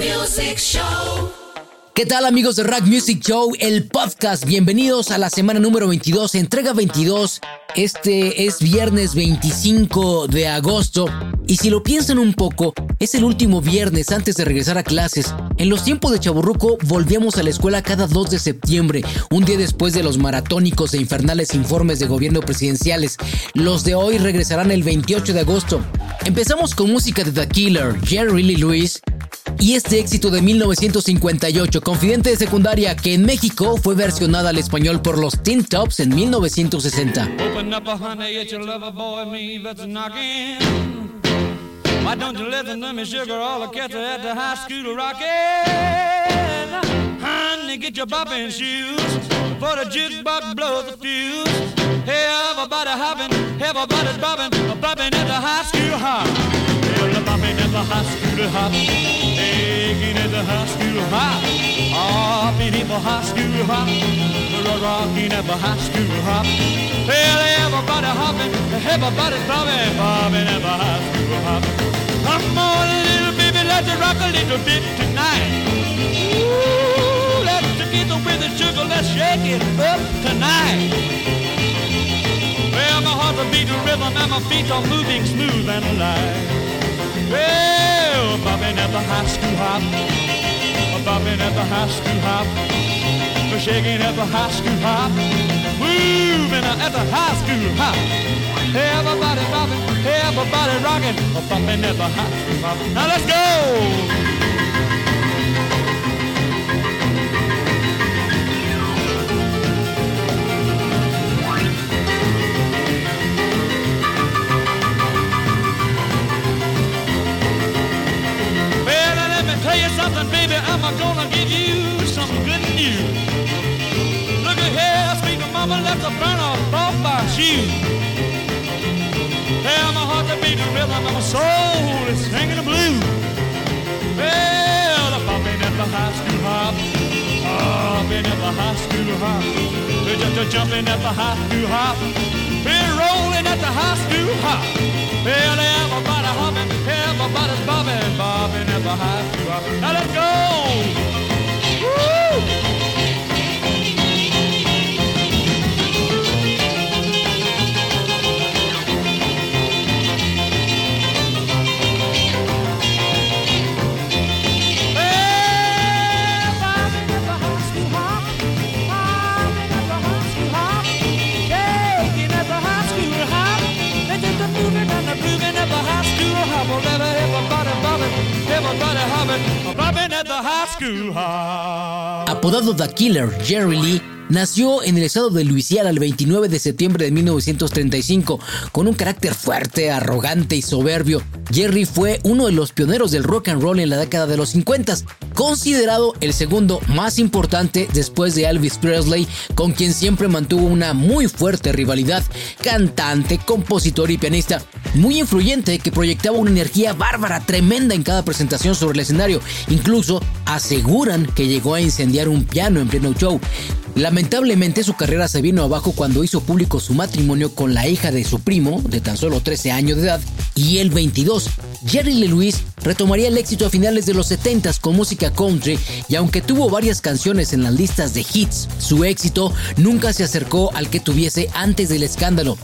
Music Show. ¿Qué tal amigos de Rack Music Show, el podcast? Bienvenidos a la semana número 22, entrega 22. Este es viernes 25 de agosto y si lo piensan un poco, es el último viernes antes de regresar a clases. En los tiempos de Chaburruco volvíamos a la escuela cada 2 de septiembre, un día después de los maratónicos e infernales informes de gobierno presidenciales. Los de hoy regresarán el 28 de agosto. Empezamos con música de The Killer, Jerry Lee Lewis, y este éxito de 1958, Confidente de Secundaria, que en México fue versionada al español por los Teen Tops en 1960. Open up honey, it's your lover boy, me that's knocking. Why don't you listen to me, sugar, all the cats are at the high school rocking? Honey, get your bopping shoes, for the jukebox blows the fuse. Hey, everybody hopping, everybody's bopping, bopping at the high school hop. Well, bopping at the high school hop, taking at the high school hop. Hopping at the high school hop, rocking at the high school hop. Well, everybody hopping, everybody's bopping, bopping at the high school hop. Come on, little baby, let's rock a little bit tonight. Ooh, get with the sugar, let's shake it up tonight. Well, my heart's a beating rhythm and my feet are moving smooth and light. Well, bopping at the high school hop, bopping at the high school hop, shaking at the high school hop, moving at the high school hop. Everybody bopping, everybody rocking, bopping at the high school hop. Now let's go. Tell you something, baby. I'm gonna give you some good news. Look at here, sweet mama, let's burn off off my shoes. Well, my heart's a beating rhythm and my soul is singing the blues. Well, I'm bopping at the high school hop, oh, hopping at the high school hop. Just jumping at the high school hop. We're rolling at the high school hop. Well, everybody hopping, everybody's bobbing, bobbing at the high school. Now let's go! Woo! The Killer, Jerry Lee nació en el estado de Luisiana el 29 de septiembre de 1935. Con un carácter fuerte, arrogante y soberbio, Jerry fue uno de los pioneros del rock and roll en la década de los 50, considerado el segundo más importante después de Elvis Presley, con quien siempre mantuvo una muy fuerte rivalidad. Cantante, compositor y pianista, muy influyente que proyectaba una energía bárbara, tremenda en cada presentación sobre el escenario. Incluso aseguran que llegó a incendiar un piano en pleno show. Lamentablemente su carrera se vino abajo cuando hizo público su matrimonio con la hija de su primo, de tan solo 13 años de edad, y el 22. Jerry Lee Lewis retomaría el éxito a finales de los 70s con música country y aunque tuvo varias canciones en las listas de hits, su éxito nunca se acercó al que tuviese antes del escándalo.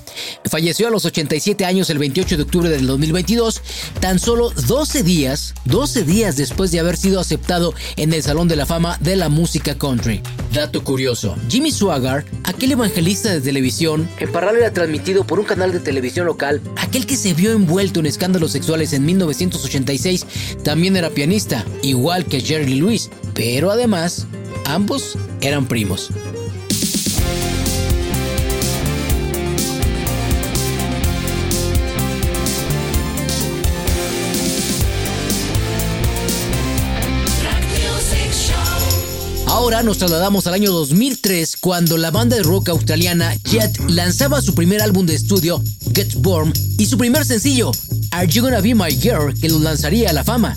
Falleció a los 87 años el 28 de octubre del 2022, tan solo 12 días, 12 días después de haber sido aceptado en el Salón de la Fama de la Música Country. Dato curioso, Jimmy Swaggart, aquel evangelista de televisión, en paralelo era transmitido por un canal de televisión local, aquel que se vio envuelto en escándalos sexuales en 1986, también era pianista, igual que Jerry Lewis, pero además, ambos eran primos. Ahora nos trasladamos al año 2003 cuando la banda de rock australiana Jet lanzaba su primer álbum de estudio, Get Born, y su primer sencillo, Are You Gonna Be My Girl, que los lanzaría a la fama.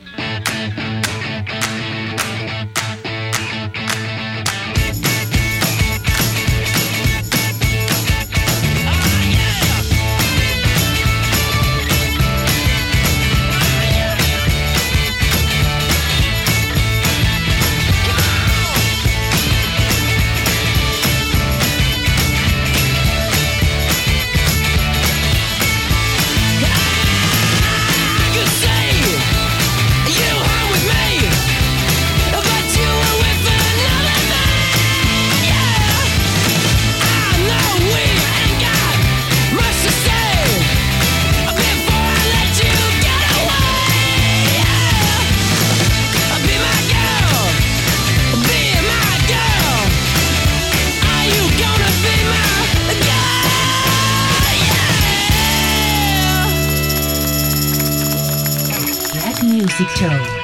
Music Show.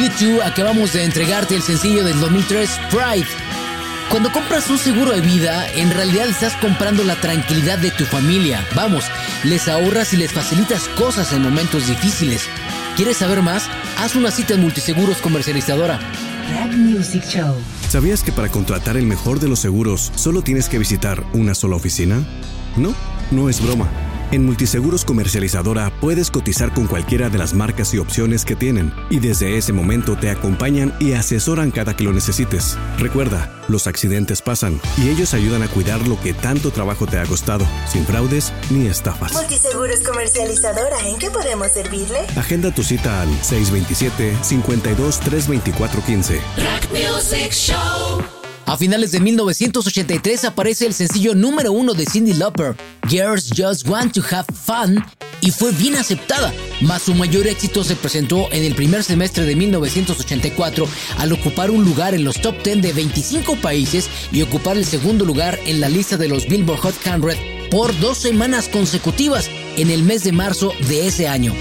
Banda G2 acabamos de entregarte el sencillo del 2003 Pride. Cuando compras un seguro de vida, en realidad estás comprando la tranquilidad de tu familia. Vamos, les ahorras y les facilitas cosas en momentos difíciles. ¿Quieres saber más? Haz una cita en Multiseguros Comercializadora. Black Music Show. ¿Sabías que para contratar el mejor de los seguros solo tienes que visitar una sola oficina? No, no es broma. En Multiseguros Comercializadora puedes cotizar con cualquiera de las marcas y opciones que tienen y desde ese momento te acompañan y asesoran cada que lo necesites. Recuerda, los accidentes pasan y ellos ayudan a cuidar lo que tanto trabajo te ha costado, sin fraudes ni estafas. Multiseguros comercializadora, ¿en qué podemos servirle? Agenda tu cita al 627-52-324-15. Rock Music Show. A finales de 1983 aparece el sencillo número uno de Cindy Lauper, Girls Just Want to Have Fun, y fue bien aceptada, mas su mayor éxito se presentó en el primer semestre de 1984 al ocupar un lugar en los top 10 de 25 países y ocupar el segundo lugar en la lista de los Billboard Hot 100 por dos semanas consecutivas en el mes de marzo de ese año.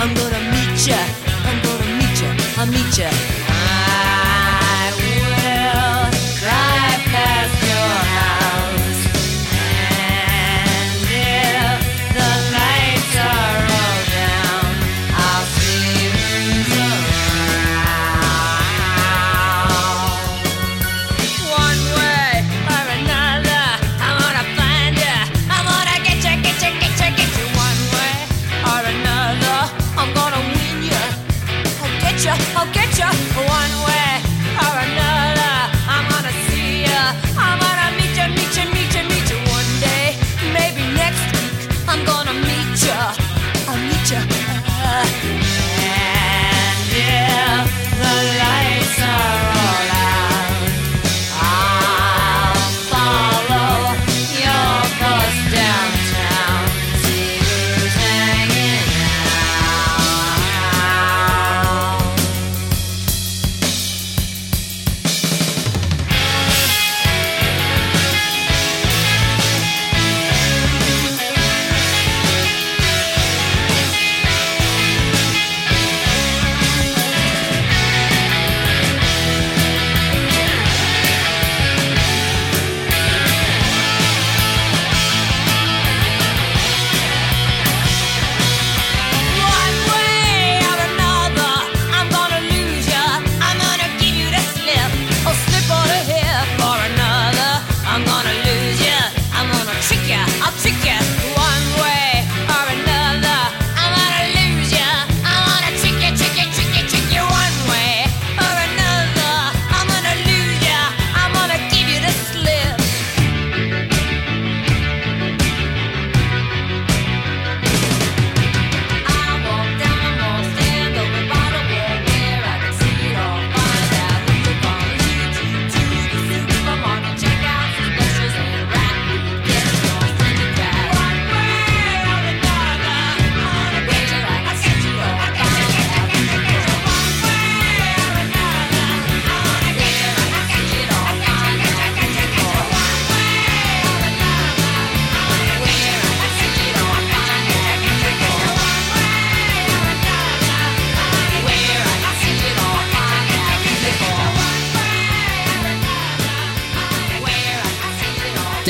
I'm gonna meet you. I'm gonna meet you. I'll meet you.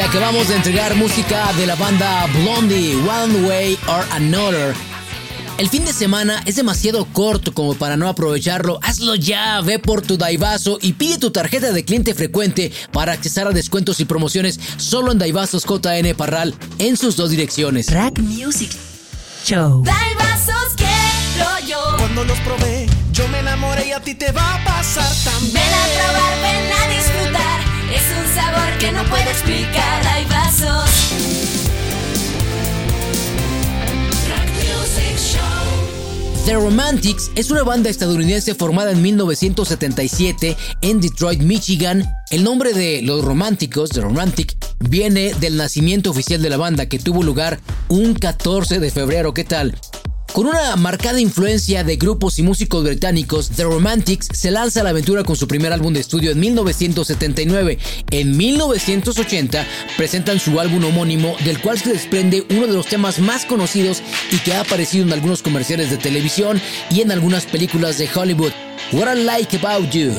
Acabamos de entregar música de la banda Blondie, One Way or Another. El fin de semana es demasiado corto como para no aprovecharlo. Hazlo ya, ve por tu Daivaso y pide tu tarjeta de cliente frecuente para accesar a descuentos y promociones solo en Daivasos JN Parral en sus dos direcciones. Rack Music Show. Hay vasos quiero yo. Cuando los probé, yo me enamoré y a ti te va a pasar también. Ven a probar, ven a. Es un sabor que no puedo explicar. Hay vasos. The Romantics es una banda estadounidense formada en 1977 en Detroit, Michigan. El nombre de Los Románticos, The Romantic, viene del nacimiento oficial de la banda que tuvo lugar un 14 de febrero. ¿Qué tal? Con una marcada influencia de grupos y músicos británicos, The Romantics se lanza a la aventura con su primer álbum de estudio en 1979. En 1980 presentan su álbum homónimo, del cual se desprende uno de los temas más conocidos y que ha aparecido en algunos comerciales de televisión y en algunas películas de Hollywood. What I Like About You.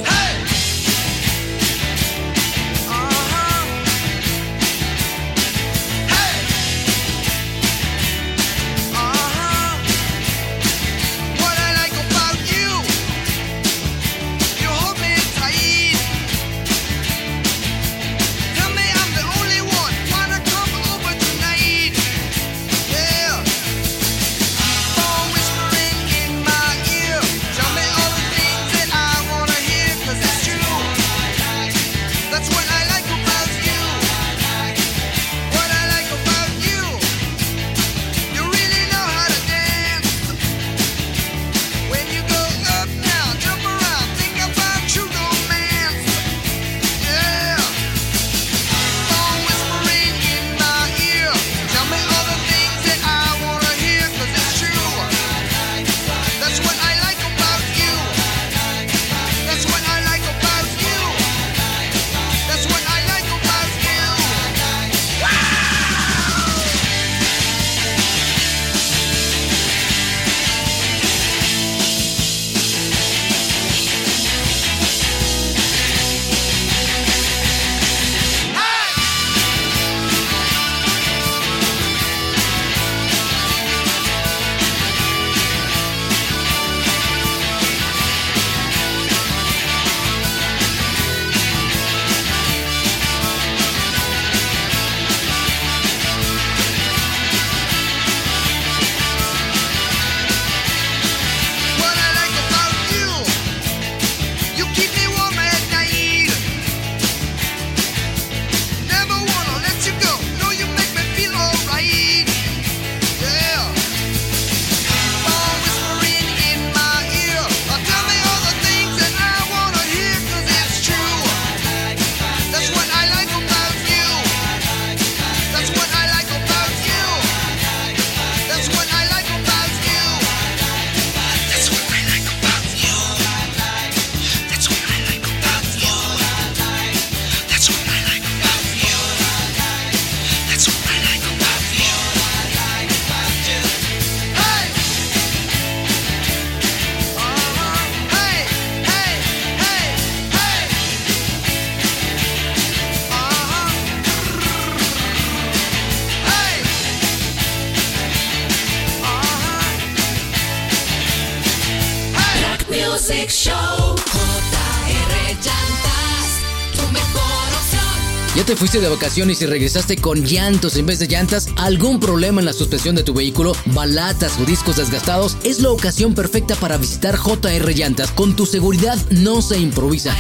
¿Ya te fuiste de vacaciones y regresaste con llantos en vez de llantas? ¿Algún problema en la suspensión de tu vehículo? ¿Balatas o discos desgastados? Es la ocasión perfecta para visitar JR Llantas. Con tu seguridad no se improvisa.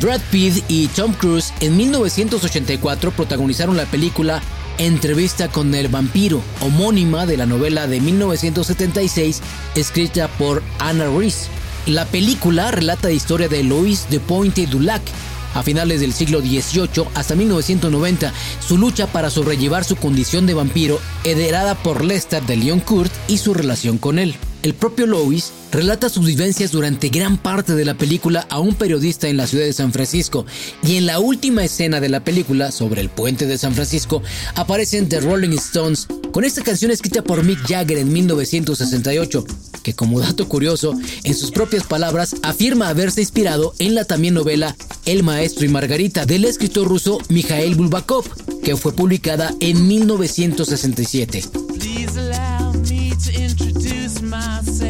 Brad Pitt y Tom Cruise en 1984 protagonizaron la película Entrevista con el vampiro, homónima de la novela de 1976 escrita por Anna Reese. La película relata la historia de Louis de Pointe du Lac a finales del siglo XVIII hasta 1990, su lucha para sobrellevar su condición de vampiro heredada por Lestat de Leon Kurt y su relación con él. El propio Louis relata sus vivencias durante gran parte de la película a un periodista en la ciudad de San Francisco y en la última escena de la película sobre el puente de San Francisco aparecen The Rolling Stones con esta canción escrita por Mick Jagger en 1968 que como dato curioso, en sus propias palabras, afirma haberse inspirado en la también novela El Maestro y Margarita del escritor ruso Mikhail Bulgakov, que fue publicada en 1967. Myself.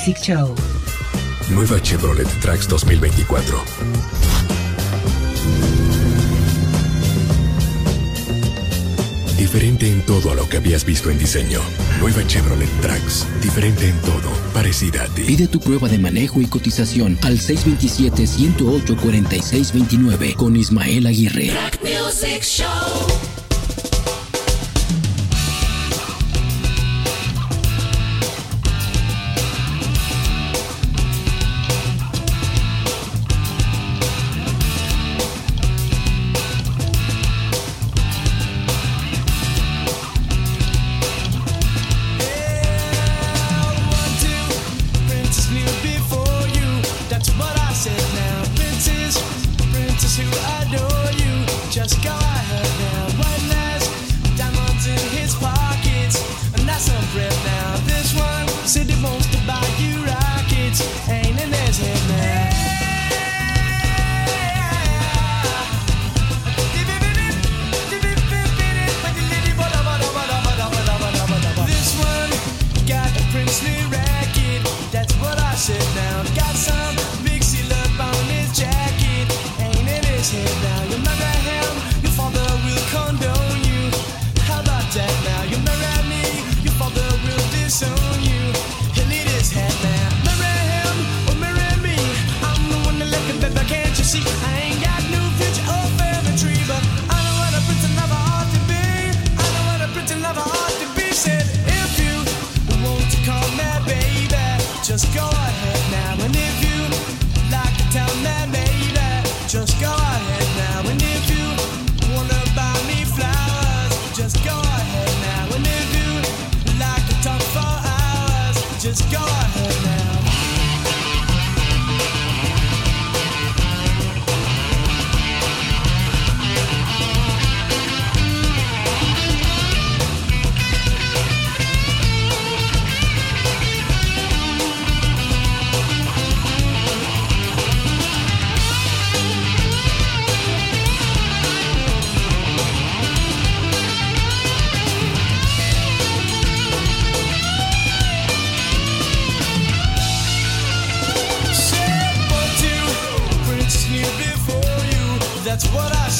Music Show. Nueva Chevrolet Trax 2024. Diferente en todo a lo que habías visto en diseño. Nueva Chevrolet Trax. Diferente en todo. Parecida a ti. Pide tu prueba de manejo y cotización al 627-108-4629 con Ismael Aguirre. Track Music Show.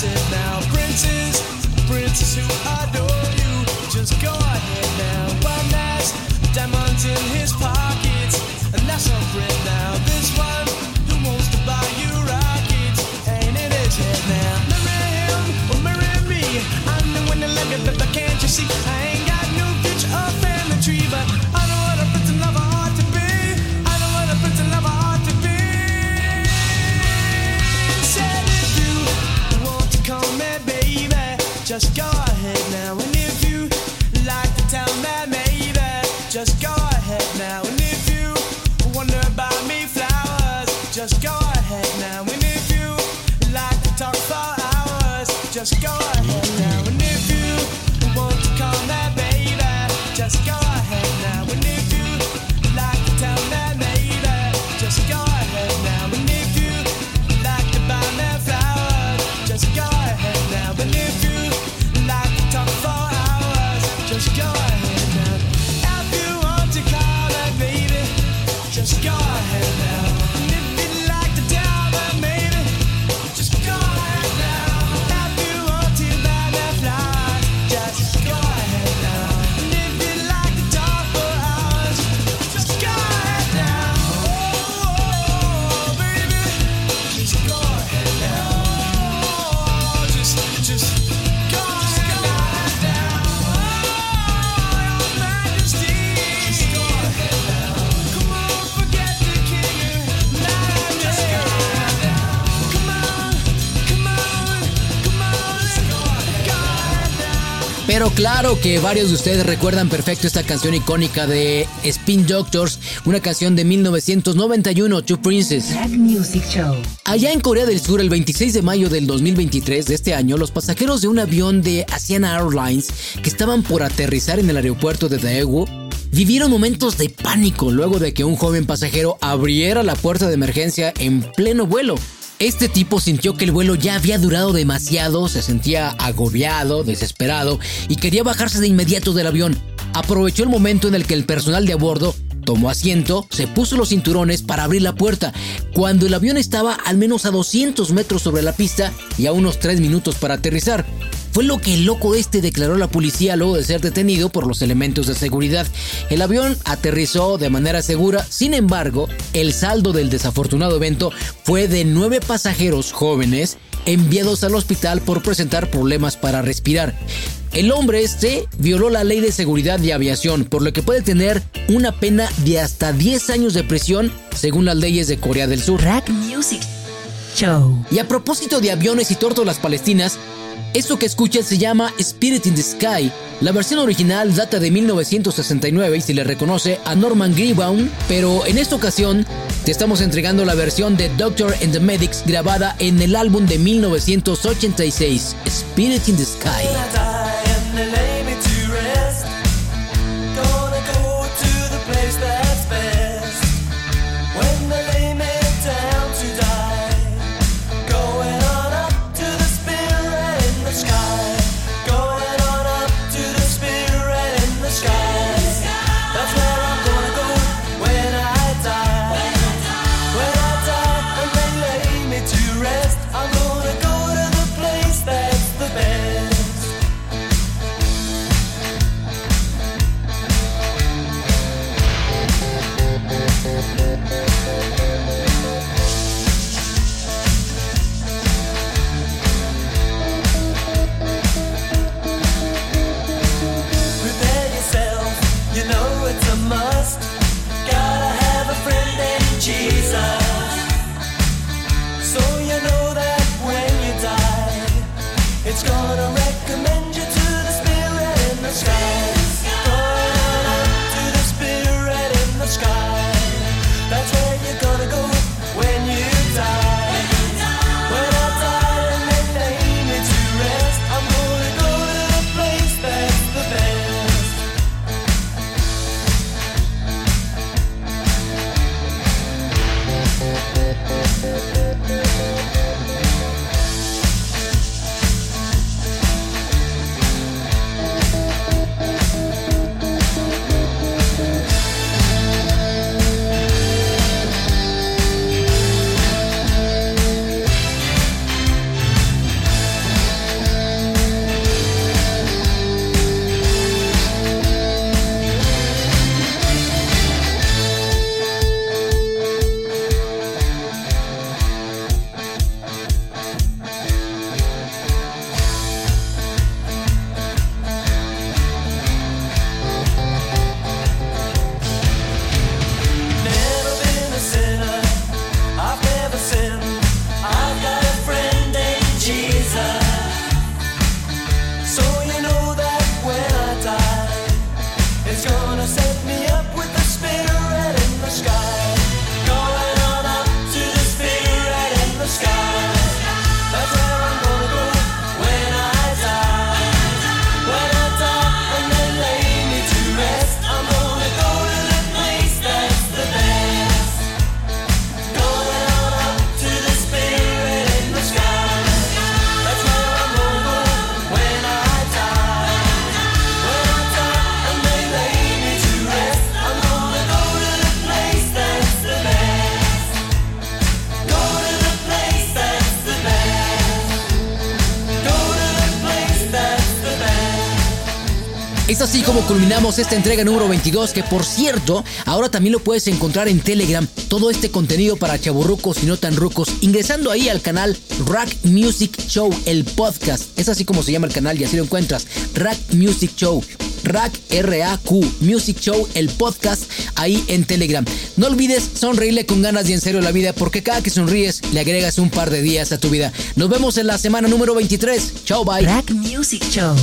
sit now. Primero, claro que varios de ustedes recuerdan perfecto esta canción icónica de Spin Doctors, una canción de 1991, Two Princes. Music Show. Allá en Corea del Sur, el 26 de mayo del 2023 de este año, los pasajeros de un avión de Asiana Airlines que estaban por aterrizar en el aeropuerto de Daegu vivieron momentos de pánico luego de que un joven pasajero abriera la puerta de emergencia en pleno vuelo. Este tipo sintió que el vuelo ya había durado demasiado, se sentía agobiado, desesperado y quería bajarse de inmediato del avión. Aprovechó el momento en el que el personal de a bordo tomó asiento, se puso los cinturones para abrir la puerta, cuando el avión estaba al menos a 200 metros sobre la pista y a unos 3 minutos para aterrizar. Fue lo que el loco este declaró a la policía luego de ser detenido por los elementos de seguridad. El avión aterrizó de manera segura, sin embargo, el saldo del desafortunado evento fue de nueve pasajeros jóvenes enviados al hospital por presentar problemas para respirar. El hombre este violó la ley de seguridad de aviación, por lo que puede tener una pena de hasta 10 años de prisión según las leyes de Corea del Sur. Rack Music Show. Y a propósito de aviones y tórtolas palestinas, esto que escuchas se llama Spirit in the Sky. La versión original data de 1969 y se le reconoce a Norman Greenbaum, pero en esta ocasión te estamos entregando la versión de Doctor and the Medics grabada en el álbum de 1986, Spirit in the Sky. Culminamos esta entrega número 22, que por cierto, ahora también lo puedes encontrar en Telegram, todo este contenido para chaburrucos y no tan rucos, ingresando ahí al canal Rack Music Show, el podcast. Es así como se llama el canal y así lo encuentras, Rack Music Show. Rack R-A-Q Music Show, el podcast, ahí en Telegram. No olvides sonreírle con ganas y en serio la vida, porque cada que sonríes le agregas un par de días a tu vida. Nos vemos en la semana número 23. Chao, bye. Rack Music Show.